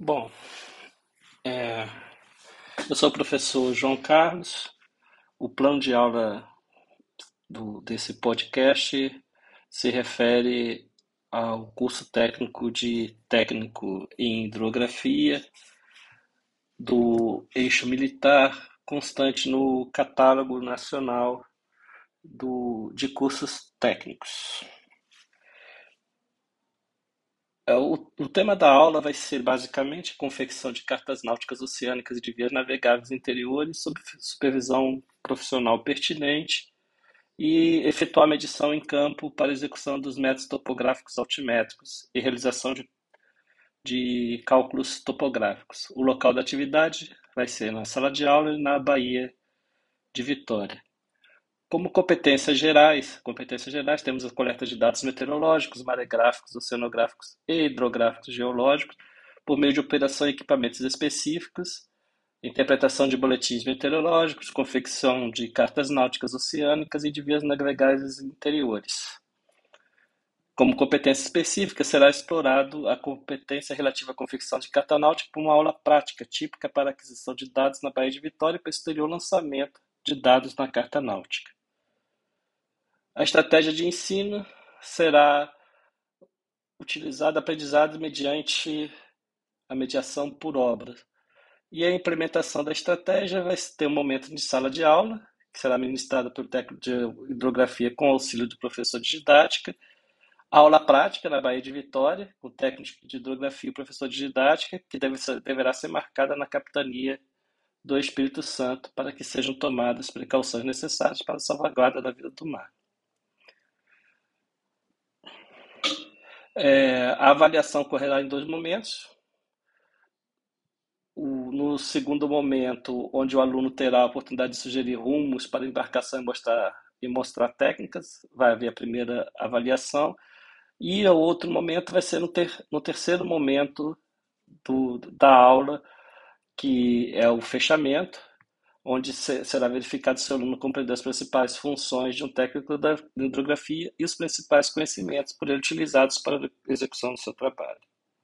Bom, é, eu sou o professor João Carlos. O plano de aula do, desse podcast se refere ao curso técnico de técnico em hidrografia do eixo militar constante no catálogo nacional do, de cursos técnicos. É, o, o tema da aula vai ser basicamente confecção de cartas náuticas oceânicas e de vias navegáveis interiores sob supervisão profissional pertinente e efetuar medição em campo para execução dos métodos topográficos altimétricos e realização de, de cálculos topográficos. O local da atividade vai ser na sala de aula e na Baía de Vitória. Como competências gerais, competências gerais temos a coleta de dados meteorológicos, maregráficos, oceanográficos e hidrográficos geológicos por meio de operação em equipamentos específicos, interpretação de boletins meteorológicos, confecção de cartas náuticas oceânicas e de vias navegáveis interiores. Como competência específica, será explorado a competência relativa à confecção de carta náutica por uma aula prática, típica para aquisição de dados na Baía de Vitória e posterior lançamento de dados na carta náutica. A estratégia de ensino será utilizada aprendizado mediante a mediação por obras. E a implementação da estratégia vai ter um momento de sala de aula, que será ministrada pelo técnico de hidrografia com auxílio do professor de didática, aula prática na Bahia de Vitória, com técnico de hidrografia e professor de didática, que deve ser, deverá ser marcada na capitania do Espírito Santo para que sejam tomadas precauções necessárias para a salvaguarda da vida do mar. É, a avaliação ocorrerá em dois momentos. O, no segundo momento, onde o aluno terá a oportunidade de sugerir rumos para a embarcação e mostrar, e mostrar técnicas, vai haver a primeira avaliação. E o outro momento vai ser no, ter, no terceiro momento do, da aula, que é o fechamento, onde será verificado se o aluno compreendeu as principais funções de um técnico da hidrografia e os principais conhecimentos por ele utilizados para a execução do seu trabalho.